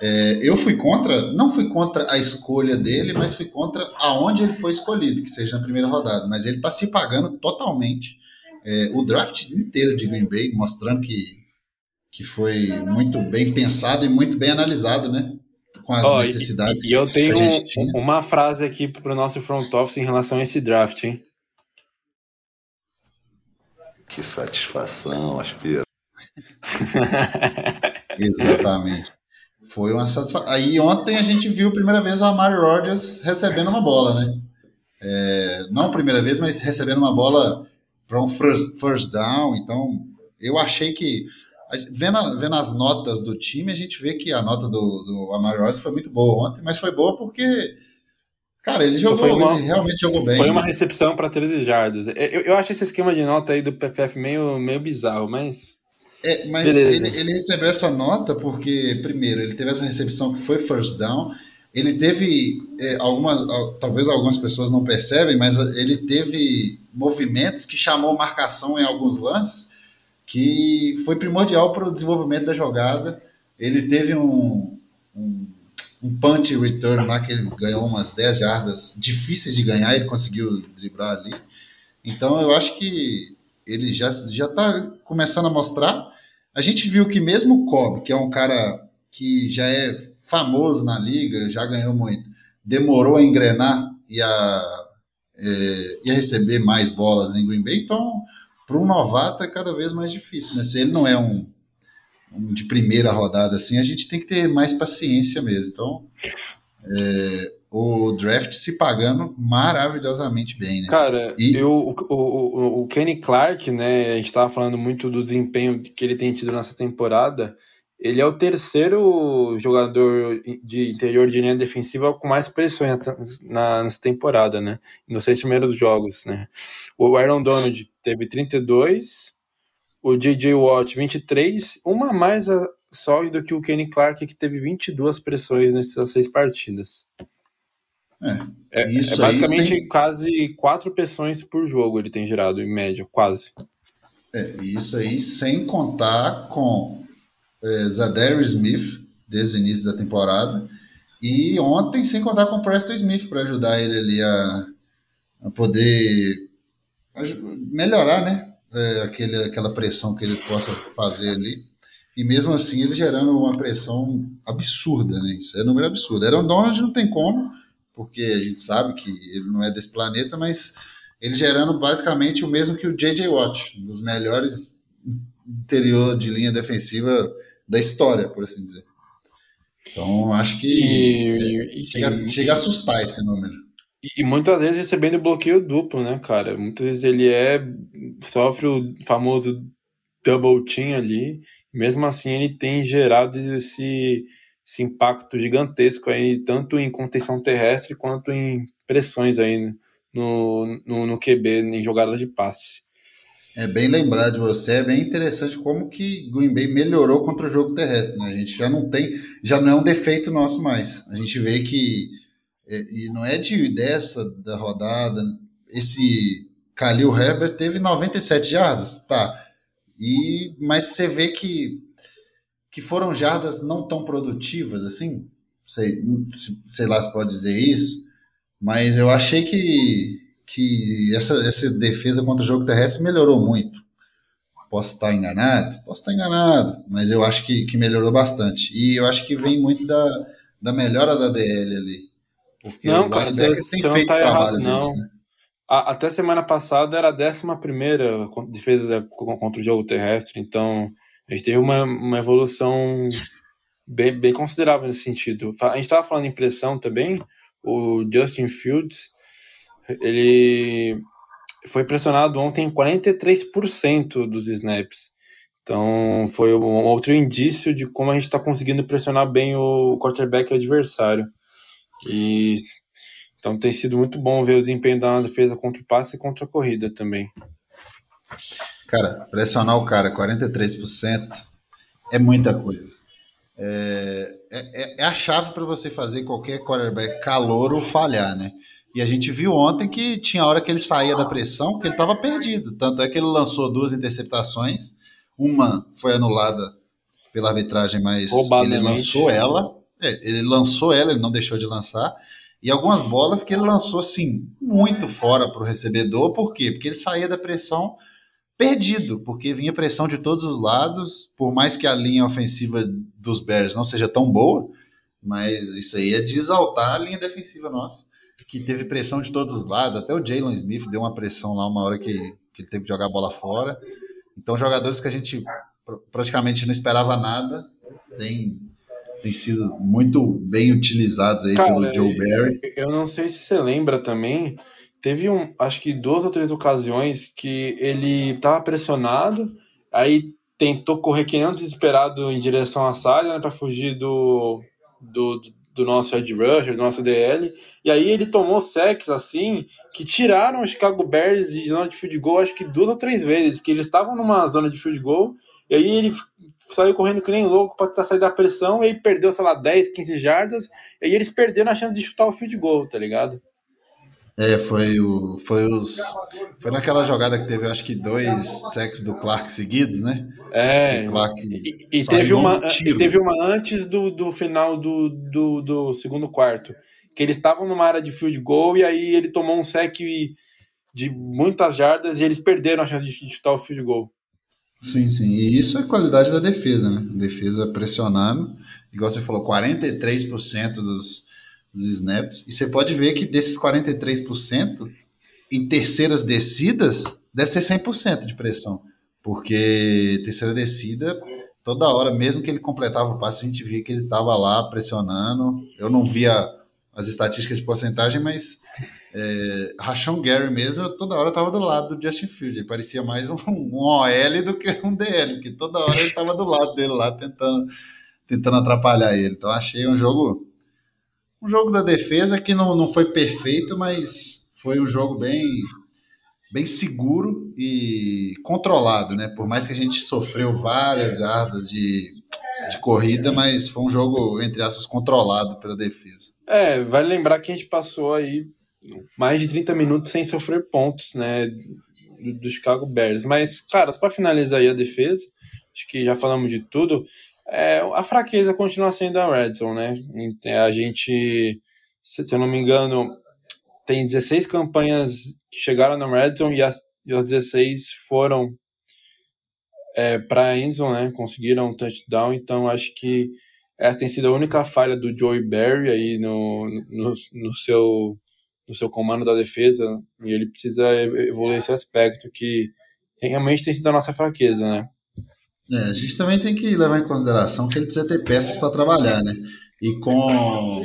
É, eu fui contra, não fui contra a escolha dele, mas fui contra aonde ele foi escolhido, que seja na primeira rodada. Mas ele está se pagando totalmente. É, o draft inteiro de Green Bay, mostrando que, que foi muito bem pensado e muito bem analisado, né? Com as oh, necessidades. E, e eu tenho um, uma frase aqui para o nosso front office em relação a esse draft, hein? Que satisfação, aspira. Exatamente. Foi uma satisfação. Aí ontem a gente viu a primeira vez o Amari Rodgers recebendo uma bola, né? É, não a primeira vez, mas recebendo uma bola para um first, first down. Então, eu achei que, vendo, vendo as notas do time, a gente vê que a nota do, do Amari Rodgers foi muito boa ontem, mas foi boa porque Cara, ele jogou, uma, ele realmente jogou bem. Foi uma recepção para 13 jardas. Eu, eu acho esse esquema de nota aí do PFF meio, meio bizarro, mas. É, mas ele, ele, recebeu essa nota porque, primeiro, ele teve essa recepção que foi first down. Ele teve é, algumas, talvez algumas pessoas não percebem, mas ele teve movimentos que chamou marcação em alguns lances, que foi primordial para o desenvolvimento da jogada. Ele teve um, um um punch return lá que ele ganhou umas 10 jardas difíceis de ganhar, ele conseguiu driblar ali. Então eu acho que ele já já está começando a mostrar. A gente viu que mesmo o Cobb, que é um cara que já é famoso na liga, já ganhou muito, demorou a engrenar e a, é, e a receber mais bolas em Green Bay, então para um novato é cada vez mais difícil. Né? Se ele não é um de primeira rodada assim, a gente tem que ter mais paciência mesmo. Então, é, o draft se pagando maravilhosamente bem, né? Cara, e... eu, o, o, o Kenny Clark, né? A gente tava falando muito do desempenho que ele tem tido nessa temporada. Ele é o terceiro jogador de interior de linha defensiva com mais pressões na, nessa temporada, né? Nos seis primeiros jogos, né? O Aaron Donald teve 32, o J.J. Watt 23, uma mais só do que o Kenny Clark, que teve 22 pressões nessas seis partidas. É, é, é basicamente sem... quase quatro pressões por jogo ele tem gerado, em média, quase. É, isso aí sem contar com é, Zadarius Smith, desde o início da temporada, e ontem sem contar com Preston Smith para ajudar ele ali a, a poder melhorar, né? é, aquele, aquela pressão que ele possa fazer ali. E mesmo assim ele gerando uma pressão absurda, né? Isso é um número absurdo. Aaron Donald não tem como, porque a gente sabe que ele não é desse planeta, mas ele gerando basicamente o mesmo que o J.J. Watt, um dos melhores interior de linha defensiva da história, por assim dizer. Então, acho que e, é, chega, chega, a assustar esse número. E muitas vezes recebendo bloqueio duplo, né, cara? Muitas vezes ele é. sofre o famoso double team ali. E mesmo assim ele tem gerado esse, esse impacto gigantesco aí, tanto em contenção terrestre quanto em pressões aí no, no, no QB, em jogadas de passe. É bem lembrar de você, é bem interessante como que Green Bay melhorou contra o jogo terrestre. Né? A gente já não tem, já não é um defeito nosso mais. A gente vê que é, e não é de dessa da rodada. Esse Khalil Herbert teve 97 jardas, tá. E, mas você vê que, que foram jardas não tão produtivas assim. Sei, sei lá se pode dizer isso, mas eu achei que, que essa, essa defesa contra o jogo terrestre melhorou muito. Posso estar enganado? Posso estar enganado, mas eu acho que, que melhorou bastante. E eu acho que vem muito da, da melhora da DL ali. Porque não, cara, você, têm feito tá errado, deles, não. Né? A, até semana passada era a décima primeira defesa contra o jogo terrestre, então a gente teve uma, uma evolução bem, bem considerável nesse sentido. A gente estava falando em pressão também, o Justin Fields, ele foi pressionado ontem em 43% dos snaps. Então, foi um outro indício de como a gente está conseguindo pressionar bem o quarterback adversário. E então tem sido muito bom ver o desempenho da defesa contra o passe e contra a corrida também. Cara, pressionar o cara 43% é muita coisa. É, é, é a chave para você fazer qualquer quarterback calor ou falhar, né? E a gente viu ontem que tinha hora que ele saía da pressão, que ele estava perdido. Tanto é que ele lançou duas interceptações. Uma foi anulada pela arbitragem, mas ele lançou ela. É, ele lançou ela, ele não deixou de lançar. E algumas bolas que ele lançou assim, muito fora para o recebedor. Por quê? Porque ele saía da pressão perdido, porque vinha pressão de todos os lados, por mais que a linha ofensiva dos Bears não seja tão boa, mas isso aí é de exaltar a linha defensiva nossa, que teve pressão de todos os lados, até o Jalen Smith deu uma pressão lá uma hora que, que ele teve que jogar a bola fora. Então, jogadores que a gente praticamente não esperava nada, tem, tem sido muito bem utilizados aí Cara, pelo Joe Barry. Eu não sei se você lembra também, Teve um, acho que duas ou três ocasiões que ele estava pressionado, aí tentou correr que nem um desesperado em direção à saia, né, para fugir do, do, do nosso edge rusher, do nosso DL, e aí ele tomou sacks assim, que tiraram o Chicago Bears de zona de field goal acho que duas ou três vezes, que eles estavam numa zona de field goal, e aí ele saiu correndo que nem louco para tentar sair da pressão, e aí perdeu, sei lá, 10, 15 jardas, e aí eles perderam a chance de chutar o field goal, tá ligado? É, foi o. Foi os. Foi naquela jogada que teve, acho que, dois sacks do Clark seguidos, né? É. E, e teve, uma, e teve uma antes do, do final do, do, do segundo quarto. Que eles estavam numa área de field goal e aí ele tomou um sec de muitas jardas e eles perderam a chance de chutar o field goal. Sim, sim. E isso é qualidade da defesa, né? Defesa pressionando. Igual você falou, 43% dos dos snaps. E você pode ver que desses 43%, em terceiras descidas, deve ser 100% de pressão. Porque terceira descida, toda hora, mesmo que ele completava o passe, a gente via que ele estava lá pressionando. Eu não via as estatísticas de porcentagem, mas é, Gary mesmo, toda hora estava do lado do Justin Field. Ele parecia mais um, um OL do que um DL, que toda hora ele estava do lado dele lá, tentando, tentando atrapalhar ele. Então achei um jogo um jogo da defesa que não, não foi perfeito, mas foi um jogo bem, bem seguro e controlado, né? Por mais que a gente sofreu várias jardas de, de corrida, mas foi um jogo, entre aspas, controlado pela defesa. É, vale lembrar que a gente passou aí mais de 30 minutos sem sofrer pontos, né? Do, do Chicago Bears. Mas, cara, para finalizar aí a defesa, acho que já falamos de tudo. É, a fraqueza continua sendo a Red Zone, né? A gente, se, eu não me engano, tem 16 campanhas que chegaram na Red Zone e as, e as 16 foram é, para a Endzone, né? Conseguiram um touchdown, então acho que essa tem sido a única falha do Joey Barry aí no, no, no, seu, no seu comando da defesa e ele precisa evoluir esse aspecto que realmente tem sido a nossa fraqueza, né? É, a gente também tem que levar em consideração que ele precisa ter peças para trabalhar, né? E com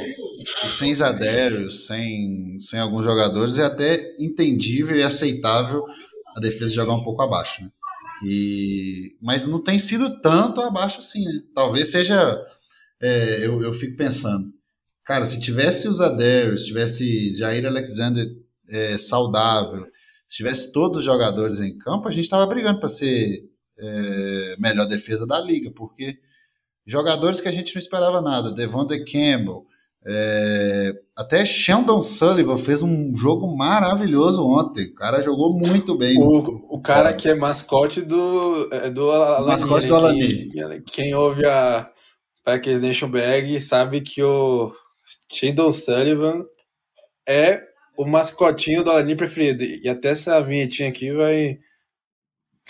sem Zadérios, sem, sem alguns jogadores, é até entendível e aceitável a defesa jogar um pouco abaixo, né? E, mas não tem sido tanto abaixo assim, né? Talvez seja. É, eu, eu fico pensando, cara, se tivesse os Adérios, tivesse Jair Alexander é, saudável, se tivesse todos os jogadores em campo, a gente estava brigando para ser é, melhor defesa da liga, porque jogadores que a gente não esperava nada, Devontae Campbell, é, até Sheldon Sullivan fez um jogo maravilhoso ontem. O cara jogou muito bem. O, o cara que é mascote do, é, do Alani. Mascote do Alani. Quem, quem ouve a Packers Nation Bag sabe que o Sheldon Sullivan é o mascotinho do Alani preferido. E até essa vinhetinha aqui vai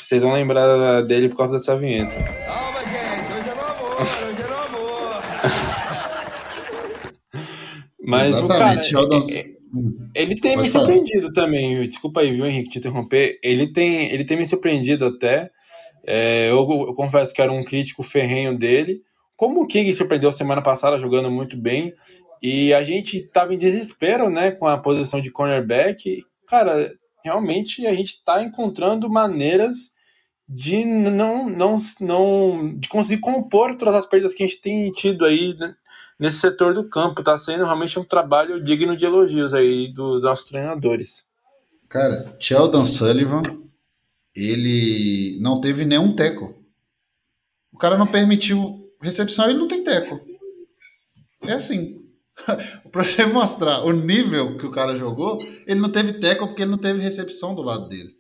vocês vão lembrar dele por causa dessa vinheta. Calma, gente, hoje é no amor, hoje é no amor. Mas Exatamente, o cara, ele, ele tem Pode me falar. surpreendido também. Desculpa aí, viu, Henrique, te interromper. Ele tem, ele tem me surpreendido até. É, eu, eu, confesso que era um crítico ferrenho dele. como o King surpreendeu semana passada jogando muito bem, e a gente estava em desespero, né, com a posição de cornerback. Cara, realmente a gente está encontrando maneiras de não, não, não de conseguir compor todas as perdas que a gente tem tido aí né, nesse setor do campo. Está sendo realmente um trabalho digno de elogios aí dos nossos treinadores. Cara, Sheldon Sullivan, ele não teve nenhum teco. O cara não permitiu recepção, ele não tem teco. É assim. para você mostrar o nível que o cara jogou, ele não teve teco porque ele não teve recepção do lado dele.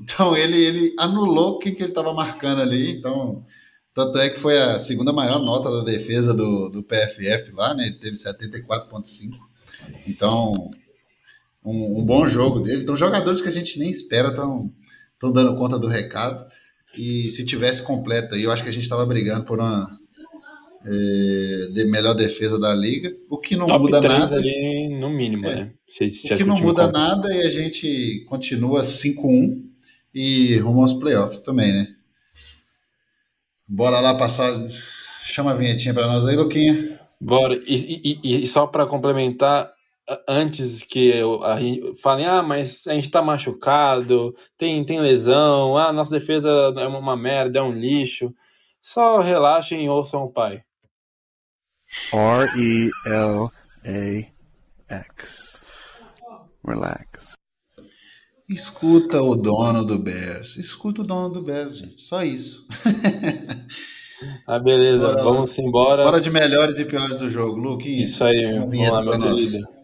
Então ele, ele anulou o que, ele estava marcando ali. Então, tanto é que foi a segunda maior nota da defesa do, do PFF lá, né? Ele teve 74,5. Então, um, um, bom jogo dele. Então, jogadores que a gente nem espera estão dando conta do recado. E se tivesse completo aí, eu acho que a gente estava brigando por uma de melhor defesa da liga. O que não Top muda nada. Ali, no mínimo, é. né? Se, se o que não muda nada e a gente continua 5-1 e rumo aos playoffs também, né? Bora lá passar. Chama a vinhetinha para nós aí, Luquinha. Bora. E, e, e só para complementar, antes que eu, a gente falem, ah, mas a gente tá machucado, tem, tem lesão, ah, nossa defesa é uma merda, é um lixo. Só relaxem e ouçam o pai. R-E-L-A-X. Relax. Escuta o dono do Bears. Escuta o dono do Bears, gente. Só isso. ah, beleza. Bora, Vamos embora. Bora de melhores e piores do jogo, Luke. Isso aí, Vamos lá, meu querido.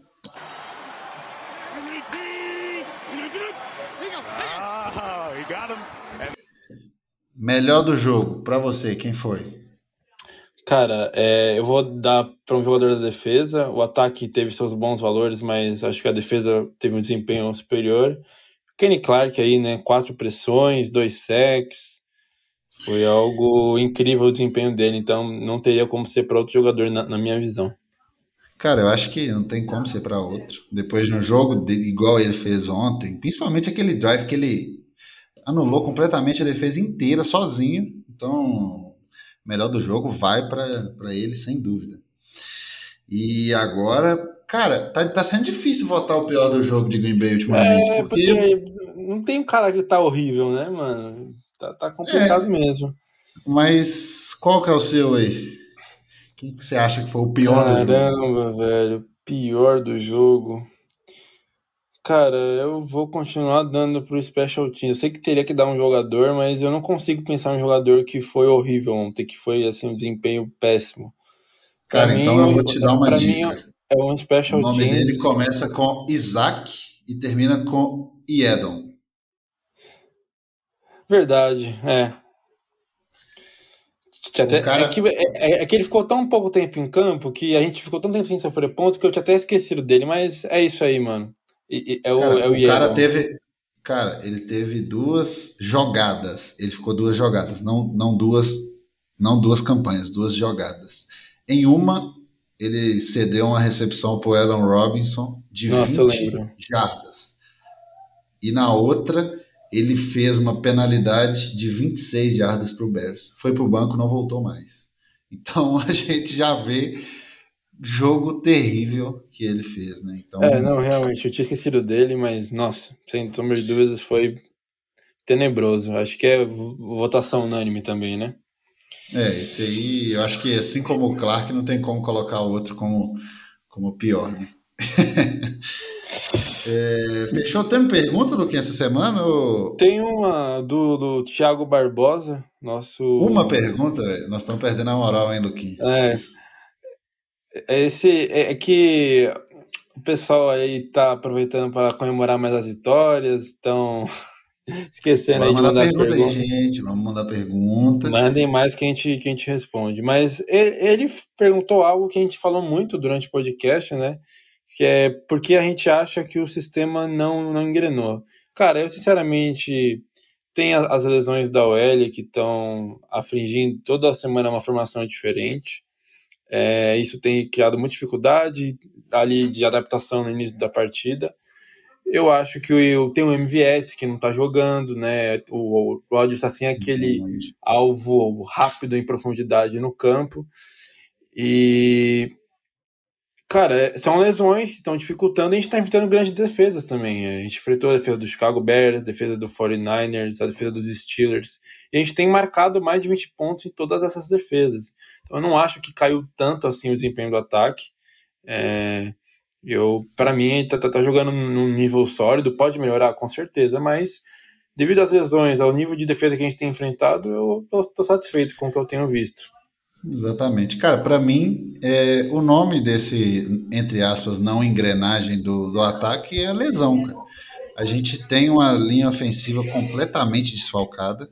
Melhor do jogo, para você, quem foi? Cara, é, eu vou dar para um jogador da defesa. O ataque teve seus bons valores, mas acho que a defesa teve um desempenho superior. Kenny Clark aí, né? Quatro pressões, dois sacks. Foi algo incrível o desempenho dele, então não teria como ser para outro jogador na, na, minha visão. Cara, eu acho que não tem como ser para outro. Depois no jogo, de, igual ele fez ontem, principalmente aquele drive que ele anulou completamente a defesa inteira sozinho. Então, melhor do jogo vai para ele, sem dúvida. E agora, Cara, tá, tá sendo difícil votar o pior do jogo de Green Bay ultimamente. É, porque... porque não tem um cara que tá horrível, né, mano? Tá, tá complicado é, mesmo. Mas qual que é o seu aí? Quem que você acha que foi o pior Caramba, do jogo? Caramba, velho. Pior do jogo. Cara, eu vou continuar dando pro Special Team. Eu sei que teria que dar um jogador, mas eu não consigo pensar um jogador que foi horrível ontem, que foi assim um desempenho péssimo. Cara, pra então mim, eu vou te dar uma dica. Mim, é um special O nome teams. dele começa com Isaac e termina com Iedon. Verdade, é. Até, cara... é, que, é, é, que ele ficou tão pouco tempo em campo que a gente ficou tão tempo sem sofrer ponto que eu tinha até esquecido dele, mas é isso aí, mano. E, é o, cara, é o, o cara teve. Cara, ele teve duas jogadas. Ele ficou duas jogadas, não, não duas, não duas campanhas, duas jogadas. Em uma, ele cedeu uma recepção para o Aaron Robinson de Nossa, 20 jardas. E na outra, ele fez uma penalidade de 26 jardas para o Bears. Foi para o banco, não voltou mais. Então a gente já vê jogo terrível que ele fez, né? Então, é, não, realmente, eu tinha esquecido dele, mas nossa, sem sombra de dúvidas, foi tenebroso. Acho que é votação unânime também, né? É, esse aí, eu acho que assim como o Clark, não tem como colocar o outro como, como pior, né? é, fechou? Tem pergunta do que essa semana? Ou... Tem uma do, do Thiago Barbosa, nosso. Uma pergunta, nós estamos perdendo a moral, hein, Luquinha? É. é. Esse, é, é que o pessoal aí tá aproveitando para comemorar mais as vitórias, então Esquecendo aí de mandar pergunta aí, gente. Vamos mandar pergunta. Mandem mais que a gente, que a gente responde. Mas ele, ele perguntou algo que a gente falou muito durante o podcast, né? Que é por que a gente acha que o sistema não, não engrenou. Cara, eu sinceramente tem as lesões da OL que estão afligindo toda semana uma formação diferente. É, isso tem criado muita dificuldade ali de adaptação no início da partida. Eu acho que o, tem o MVS que não está jogando, né? O, o Rodgers está sem aquele alvo rápido em profundidade no campo. E Cara, é, são lesões que estão dificultando. A gente está enfrentando grandes defesas também. A gente enfrentou a defesa do Chicago Bears, a defesa do 49ers, a defesa dos Steelers. E a gente tem marcado mais de 20 pontos em todas essas defesas. Então eu não acho que caiu tanto assim o desempenho do ataque. É, eu, para mim, a gente tá, tá, tá, jogando num nível sólido, pode melhorar com certeza, mas devido às lesões, ao nível de defesa que a gente tem enfrentado, eu estou satisfeito com o que eu tenho visto. Exatamente. Cara, para mim, é, o nome desse, entre aspas, não engrenagem do, do ataque é lesão, cara. A gente tem uma linha ofensiva completamente desfalcada.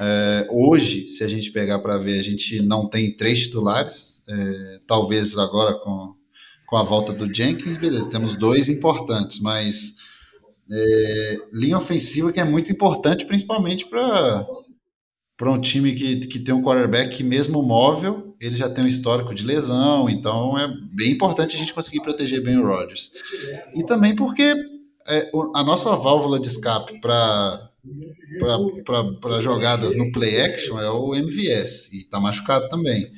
É, hoje, se a gente pegar para ver, a gente não tem três titulares. É, talvez agora com, com a volta do Jenkins, beleza, temos dois importantes, mas é, linha ofensiva que é muito importante, principalmente para para um time que, que tem um quarterback que, mesmo móvel, ele já tem um histórico de lesão, então é bem importante a gente conseguir proteger bem o Rodgers. E também porque é, a nossa válvula de escape para para jogadas no play action é o MVS, e está machucado também.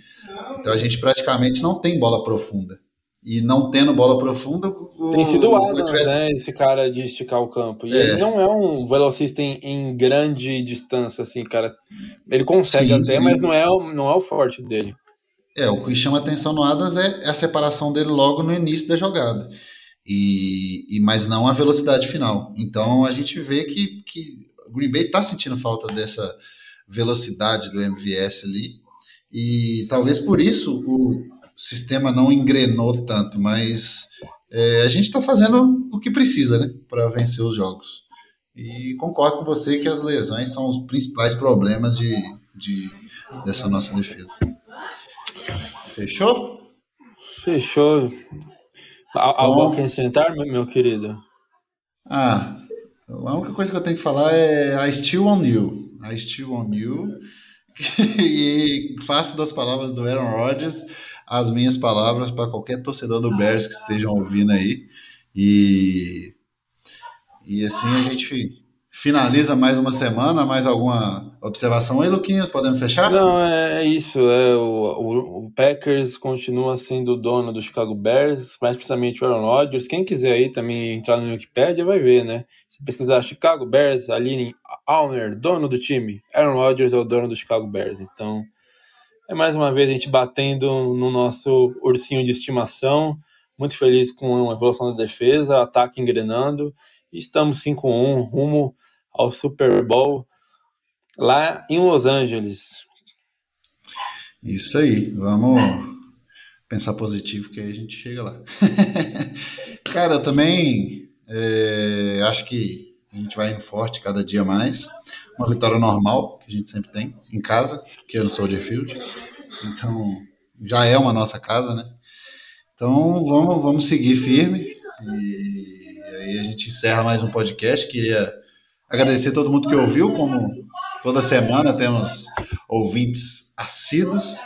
Então a gente praticamente não tem bola profunda e não tendo bola profunda. O, Tem sido o Adams, né? Esse cara de esticar o campo. E é. ele não é um velocista em, em, grande distância, assim, cara. Ele consegue sim, até, sim. mas não é, não é o forte dele. É, o que chama atenção no Adams é a separação dele logo no início da jogada. E, e mas não a velocidade final. Então a gente vê que, que o Green Bay está sentindo falta dessa velocidade do MVS ali. E talvez por isso o, sistema não engrenou tanto, mas é, a gente está fazendo o que precisa, né, para vencer os jogos. E concordo com você que as lesões são os principais problemas de, de dessa nossa defesa. Fechou? Fechou. Algo a acrescentar, meu querido? Ah, a única coisa que eu tenho que falar é I still on you. I still on you. e faço das palavras do Aaron Rodgers as minhas palavras para qualquer torcedor do Bears que estejam ouvindo aí. E, e assim a gente finaliza mais uma semana. Mais alguma observação aí, Luquinha? Podemos fechar? Não, é, é isso. É, o, o, o, Packers continua sendo o dono do Chicago Bears, mais precisamente o Aaron Rodgers. Quem quiser aí também entrar no Wikipedia vai ver, né? Se pesquisar Chicago Bears, Aline Alner, dono do time. Aaron Rodgers é o dono do Chicago Bears. Então é mais uma vez a gente batendo no nosso ursinho de estimação. Muito feliz com a evolução da defesa, ataque engrenando. E estamos 5-1 rumo ao Super Bowl lá em Los Angeles. Isso aí, vamos pensar positivo que aí a gente chega lá. Cara, eu também é, acho que a gente vai indo forte cada dia mais uma vitória normal, que a gente sempre tem, em casa, que é no Soldier Field. Então, já é uma nossa casa, né? Então, vamos, vamos seguir firme. E aí a gente encerra mais um podcast. Queria agradecer a todo mundo que ouviu, como toda semana temos ouvintes assíduos.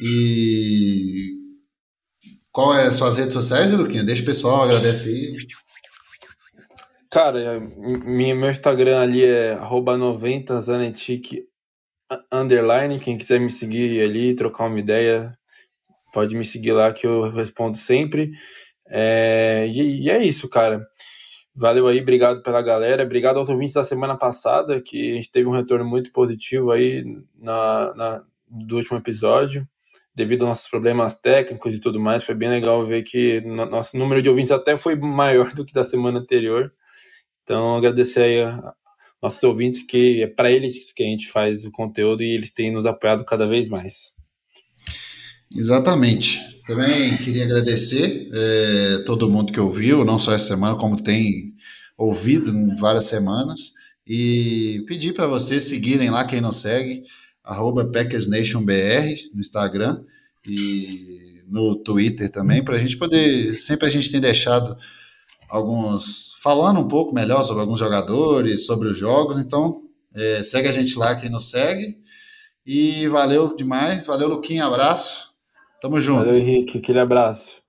E qual é as suas redes sociais, Luquinha? Deixa o pessoal, agradece aí. Cara, minha, meu Instagram ali é 90zanetic underline. Quem quiser me seguir ali, trocar uma ideia, pode me seguir lá que eu respondo sempre. É, e, e, é isso, cara. Valeu aí, obrigado pela galera. Obrigado aos ouvintes da semana passada, que a gente teve um retorno muito positivo aí na, na do último episódio. Devido aos nossos problemas técnicos e tudo mais, foi bem legal ver que nosso número de ouvintes até foi maior do que da semana anterior. Então, agradecer aí a nossos ouvintes, que é para eles que a gente faz o conteúdo e eles têm nos apoiado cada vez mais. Exatamente. Também queria agradecer é, todo mundo que ouviu, não só essa semana, como tem ouvido em várias semanas, e pedir para vocês seguirem lá, quem não segue, arroba PackersNationBR no Instagram e no Twitter também, para a gente poder, sempre a gente tem deixado alguns falando um pouco melhor sobre alguns jogadores, sobre os jogos. Então, é, segue a gente lá, quem nos segue. E valeu demais. Valeu, Luquinha. Abraço. Tamo junto. Valeu, Henrique. Aquele abraço.